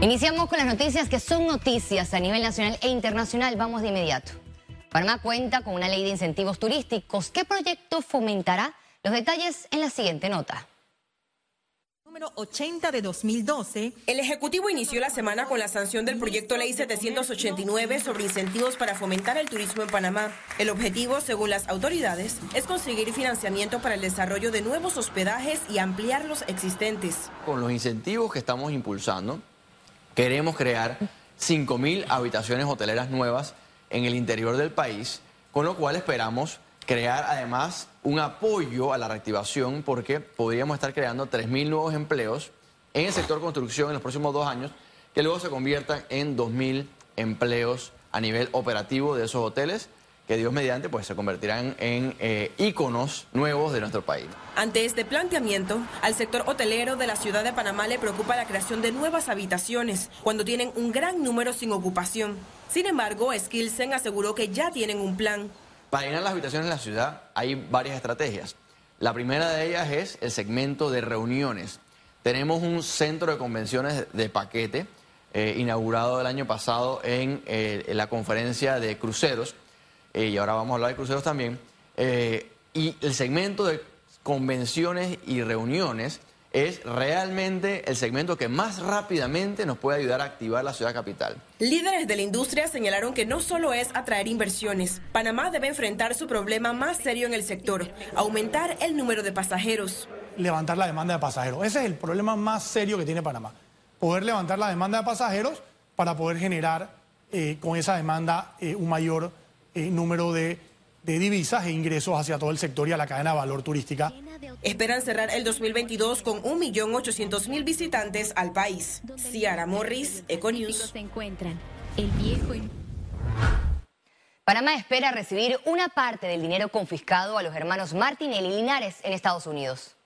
Iniciamos con las noticias que son noticias a nivel nacional e internacional. Vamos de inmediato. Panamá cuenta con una ley de incentivos turísticos. ¿Qué proyecto fomentará? Los detalles en la siguiente nota número 80 de 2012. El Ejecutivo inició la semana con la sanción del proyecto Ley 789 sobre incentivos para fomentar el turismo en Panamá. El objetivo, según las autoridades, es conseguir financiamiento para el desarrollo de nuevos hospedajes y ampliar los existentes. Con los incentivos que estamos impulsando, queremos crear 5.000 habitaciones hoteleras nuevas en el interior del país, con lo cual esperamos crear además un apoyo a la reactivación porque podríamos estar creando 3.000 nuevos empleos en el sector construcción en los próximos dos años que luego se conviertan en 2.000 empleos a nivel operativo de esos hoteles que Dios mediante pues se convertirán en eh, íconos nuevos de nuestro país. Ante este planteamiento, al sector hotelero de la ciudad de Panamá le preocupa la creación de nuevas habitaciones cuando tienen un gran número sin ocupación. Sin embargo, Skilsen aseguró que ya tienen un plan. Para llenar las habitaciones en la ciudad hay varias estrategias. La primera de ellas es el segmento de reuniones. Tenemos un centro de convenciones de paquete eh, inaugurado el año pasado en, eh, la conferencia de cruceros, eh, y ahora vamos a hablar de cruceros también. y el segmento de convenciones y reuniones es realmente el segmento que más rápidamente nos puede ayudar a activar la ciudad capital. Líderes de la industria señalaron que no solo es atraer inversiones, Panamá debe enfrentar su problema más serio en el sector, aumentar el número de pasajeros. Levantar la demanda de pasajeros. Ese es el problema más serio que tiene Panamá. Poder levantar la demanda de pasajeros para poder generar eh, con esa demanda eh, un mayor eh, número de de divisas e ingresos hacia todo el sector y a la cadena de valor turística. Esperan cerrar el 2022 con 1.800.000 visitantes al país. Ciara Morris, Econews. Panamá espera recibir una parte del dinero confiscado a los hermanos Martinelli y Linares en Estados Unidos.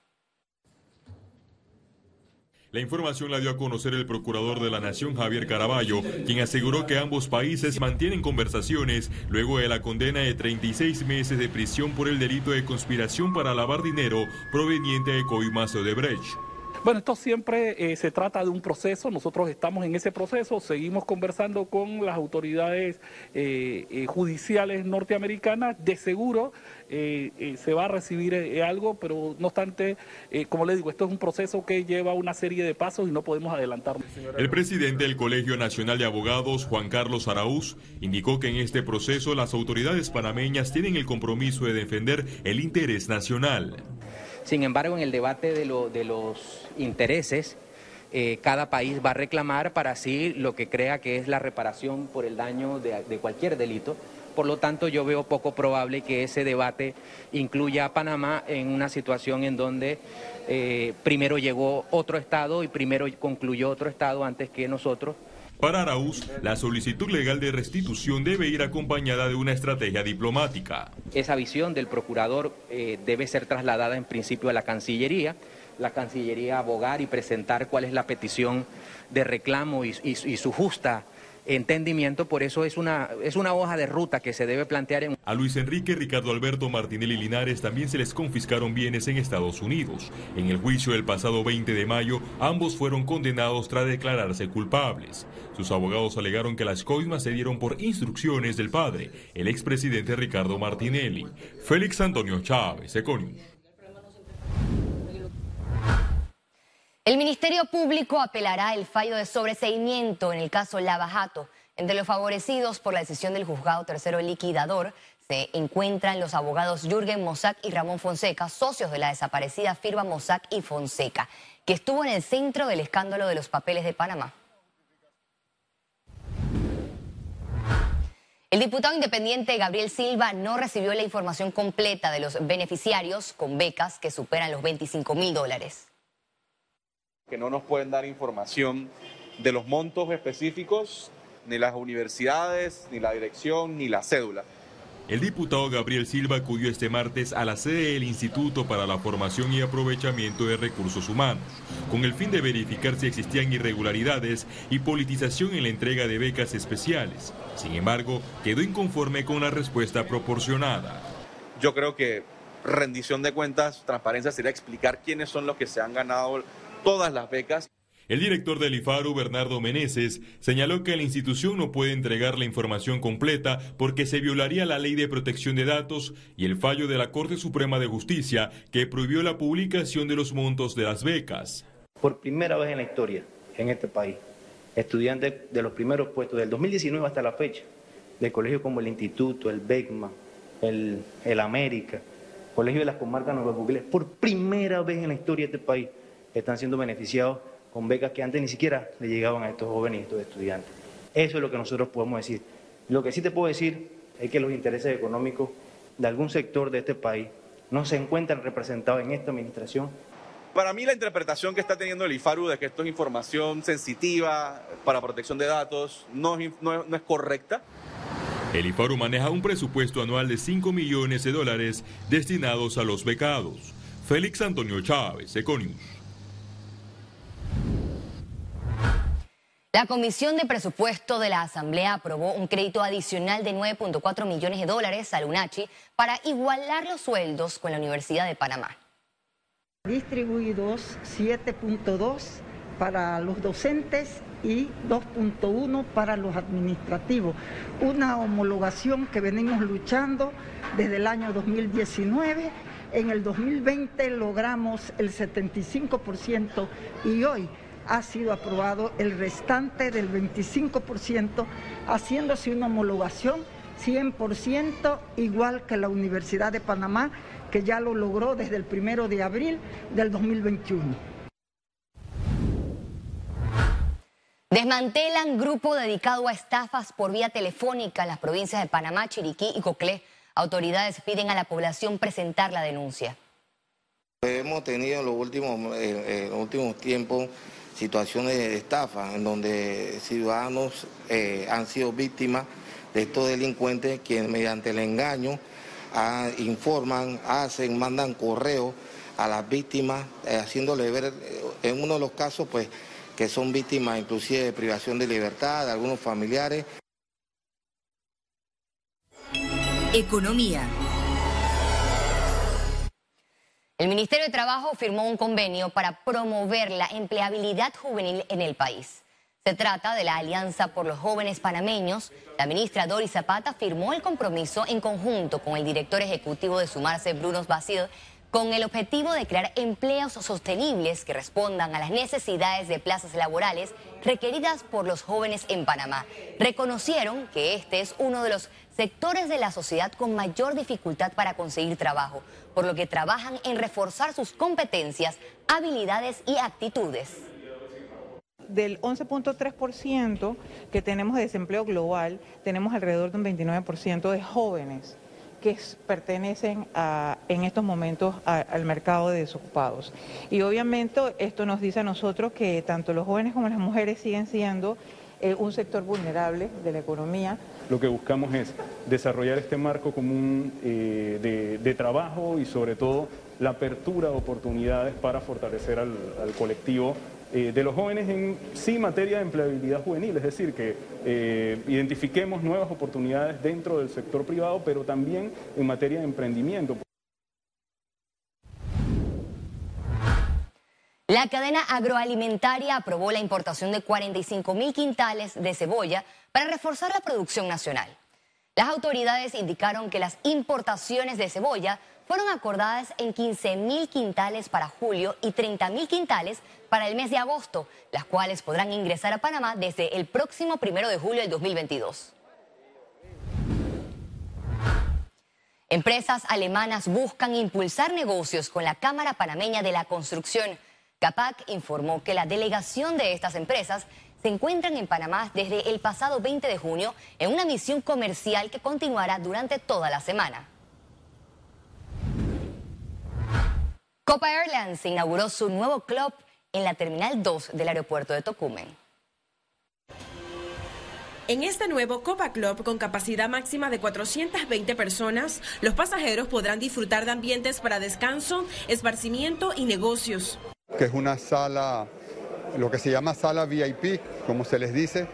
La información la dio a conocer el procurador de la Nación, Javier Caraballo, quien aseguró que ambos países mantienen conversaciones luego de la condena de 36 meses de prisión por el delito de conspiración para lavar dinero proveniente de coimas de Brecht. Bueno, esto siempre eh, se trata de un proceso, nosotros estamos en ese proceso, seguimos conversando con las autoridades eh, eh, judiciales norteamericanas, de seguro se va a recibir algo, pero no obstante, como le digo, esto es un proceso que lleva una serie de pasos y no podemos adelantarnos. El presidente del Colegio Nacional de Abogados, Juan Carlos Araúz, indicó que en este proceso las autoridades panameñas tienen el compromiso de defender el interés nacional. Sin embargo, en el debate de, los intereses, eh, cada país va a reclamar para sí lo que crea que es la reparación por el daño de, cualquier delito. Por lo tanto, yo veo poco probable que ese debate incluya a Panamá en una situación en donde eh, primero llegó otro Estado y primero concluyó otro Estado antes que nosotros. Para Araúz, la solicitud legal de restitución debe ir acompañada de una estrategia diplomática. Esa visión del procurador eh, debe ser trasladada en principio a la Cancillería, la Cancillería abogar y presentar cuál es la petición de reclamo y su justa entendimiento, por eso es una, es una hoja de ruta que se debe plantear en... A Luis Enrique, Ricardo Alberto Martinelli Linares también se les confiscaron bienes en Estados Unidos. En el juicio del pasado 20 de mayo, ambos fueron condenados tras declararse culpables. Sus abogados alegaron que las coimas se dieron por instrucciones del padre, el expresidente Ricardo Martinelli. Félix Antonio Chávez, Econius. El Ministerio Público apelará el fallo de sobreseimiento en el caso Lavajato. Entre los favorecidos por la decisión del juzgado tercero liquidador se encuentran los abogados Jürgen Mossack y Ramón Fonseca, socios de la desaparecida firma Mossack y Fonseca, que estuvo en el centro del escándalo de los papeles de Panamá. El diputado independiente Gabriel Silva no recibió la información completa de los beneficiarios con becas que superan los 25 mil dólares que no nos pueden dar información de los montos específicos, ni las universidades, ni la dirección, ni la cédula. El diputado Gabriel Silva acudió este martes a la sede del Instituto para la Formación y Aprovechamiento de Recursos Humanos, con el fin de verificar si existían irregularidades y politización en la entrega de becas especiales. Sin embargo, quedó inconforme con la respuesta proporcionada. Yo creo que rendición de cuentas, transparencia sería explicar quiénes son los que se han ganado todas las becas. El director del IFARU, Bernardo Meneses, señaló que la institución no puede entregar la información completa porque se violaría la ley de protección de datos y el fallo de la Corte Suprema de Justicia que prohibió la publicación de los montos de las becas. Por primera vez en la historia, en este país, estudiantes de los primeros puestos del 2019 hasta la fecha, de colegios como el Instituto, el BECMA, el, el América, Colegio de las Comarcas Nueva por primera vez en la historia de este país, están siendo beneficiados con becas que antes ni siquiera le llegaban a estos jóvenes y estos estudiantes. Eso es lo que nosotros podemos decir. Lo que sí te puedo decir es que los intereses económicos de algún sector de este país no se encuentran representados en esta administración. Para mí la interpretación que está teniendo el IFARU de que esto es información sensitiva para protección de datos no, no, no es correcta. El IFARU maneja un presupuesto anual de 5 millones de dólares destinados a los becados. Félix Antonio Chávez, Econius. La Comisión de Presupuesto de la Asamblea aprobó un crédito adicional de 9.4 millones de dólares al UNACHI para igualar los sueldos con la Universidad de Panamá. Distribuidos 7.2 para los docentes y 2.1 para los administrativos. Una homologación que venimos luchando desde el año 2019. En el 2020 logramos el 75% y hoy ha sido aprobado el restante del 25%, haciéndose una homologación 100% igual que la Universidad de Panamá, que ya lo logró desde el primero de abril del 2021. Desmantelan grupo dedicado a estafas por vía telefónica en las provincias de Panamá, Chiriquí y Coclé. Autoridades piden a la población presentar la denuncia. Hemos tenido en los últimos, eh, en los últimos tiempos situaciones de estafa en donde ciudadanos eh, han sido víctimas de estos delincuentes que mediante el engaño ah, informan, hacen, mandan correos a las víctimas, eh, haciéndole ver, eh, en uno de los casos, pues, que son víctimas inclusive de privación de libertad, de algunos familiares. Economía. El Ministerio de Trabajo firmó un convenio para promover la empleabilidad juvenil en el país. Se trata de la Alianza por los Jóvenes Panameños. La ministra Doris Zapata firmó el compromiso en conjunto con el director ejecutivo de Sumarse, Bruno Basil, con el objetivo de crear empleos sostenibles que respondan a las necesidades de plazas laborales requeridas por los jóvenes en Panamá. Reconocieron que este es uno de los sectores de la sociedad con mayor dificultad para conseguir trabajo, por lo que trabajan en reforzar sus competencias, habilidades y actitudes. Del 11.3% que tenemos de desempleo global, tenemos alrededor de un 29% de jóvenes que pertenecen en estos momentos al mercado de desocupados. Y obviamente esto nos dice a nosotros que tanto los jóvenes como las mujeres siguen siendo eh, un sector vulnerable de la economía. Lo que buscamos es desarrollar este marco común eh, de, trabajo y sobre todo la apertura de oportunidades para fortalecer al, colectivo eh, de los jóvenes en sí materia de empleabilidad juvenil, es decir, que identifiquemos nuevas oportunidades dentro del sector privado, pero también en materia de emprendimiento. La cadena agroalimentaria aprobó la importación de 45 mil quintales de cebolla para reforzar la producción nacional. Las autoridades indicaron que las importaciones de cebolla fueron acordadas en 15 mil quintales para julio y 30 mil quintales para el mes de agosto, las cuales podrán ingresar a Panamá desde el próximo primero de julio del 2022. Empresas alemanas buscan impulsar negocios con la Cámara Panameña de la Construcción. CAPAC informó que la delegación de estas empresas se encuentran en Panamá desde el pasado 20 de junio en una misión comercial que continuará durante toda la semana. Copa Airlines inauguró su nuevo club en la Terminal 2 del aeropuerto de Tocumen. En este nuevo Copa Club con capacidad máxima de 420 personas, los pasajeros podrán disfrutar de ambientes para descanso, esparcimiento y negocios que es una sala, lo que se llama sala VIP, como se les dice,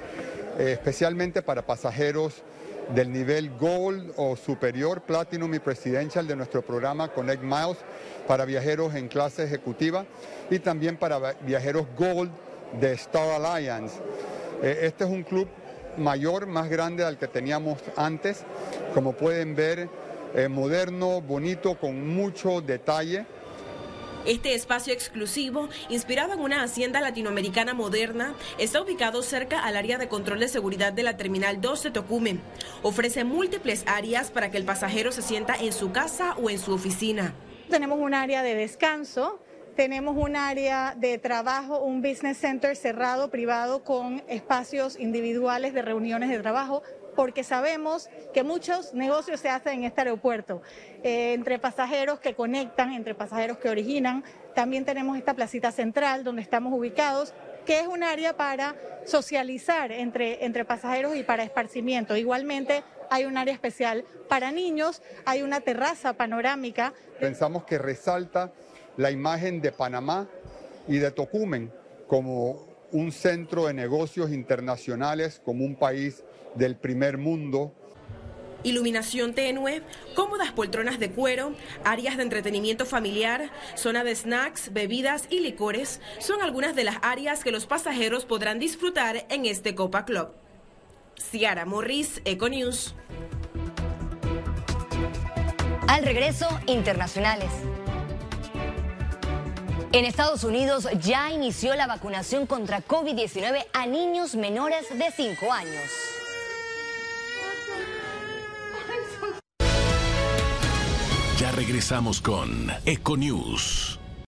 eh, especialmente para pasajeros del nivel Gold o superior, Platinum y Presidential de nuestro programa Connect Miles, para viajeros en clase ejecutiva y también para viajeros Gold de Star Alliance. Eh, este es un club mayor, más grande al que teníamos antes, como pueden ver, eh, moderno, bonito, con mucho detalle. Este espacio exclusivo, inspirado en una hacienda latinoamericana moderna, está ubicado cerca al área de control de seguridad de la Terminal 2 de Tocumen. Ofrece múltiples áreas para que el pasajero se sienta en su casa o en su oficina. Tenemos un área de descanso, tenemos un área de trabajo, un business center cerrado, privado, con espacios individuales de reuniones de trabajo, porque sabemos que muchos negocios se hacen en este aeropuerto, eh, entre pasajeros que conectan, entre pasajeros que originan. También tenemos esta placita central donde estamos ubicados, que es un área para socializar entre, entre pasajeros y para esparcimiento. Igualmente hay un área especial para niños, hay una terraza panorámica. Pensamos que resalta la imagen de Panamá y de Tocumen como un centro de negocios internacionales, como un país del primer mundo. Iluminación tenue, cómodas poltronas de cuero, áreas de entretenimiento familiar, zona de snacks, bebidas y licores son algunas de las áreas que los pasajeros podrán disfrutar en este Copa Club. Ciara Morris, Econews. Al regreso, internacionales. En Estados Unidos ya inició la vacunación contra COVID-19 a niños menores de 5 años. Ya regresamos con Econews.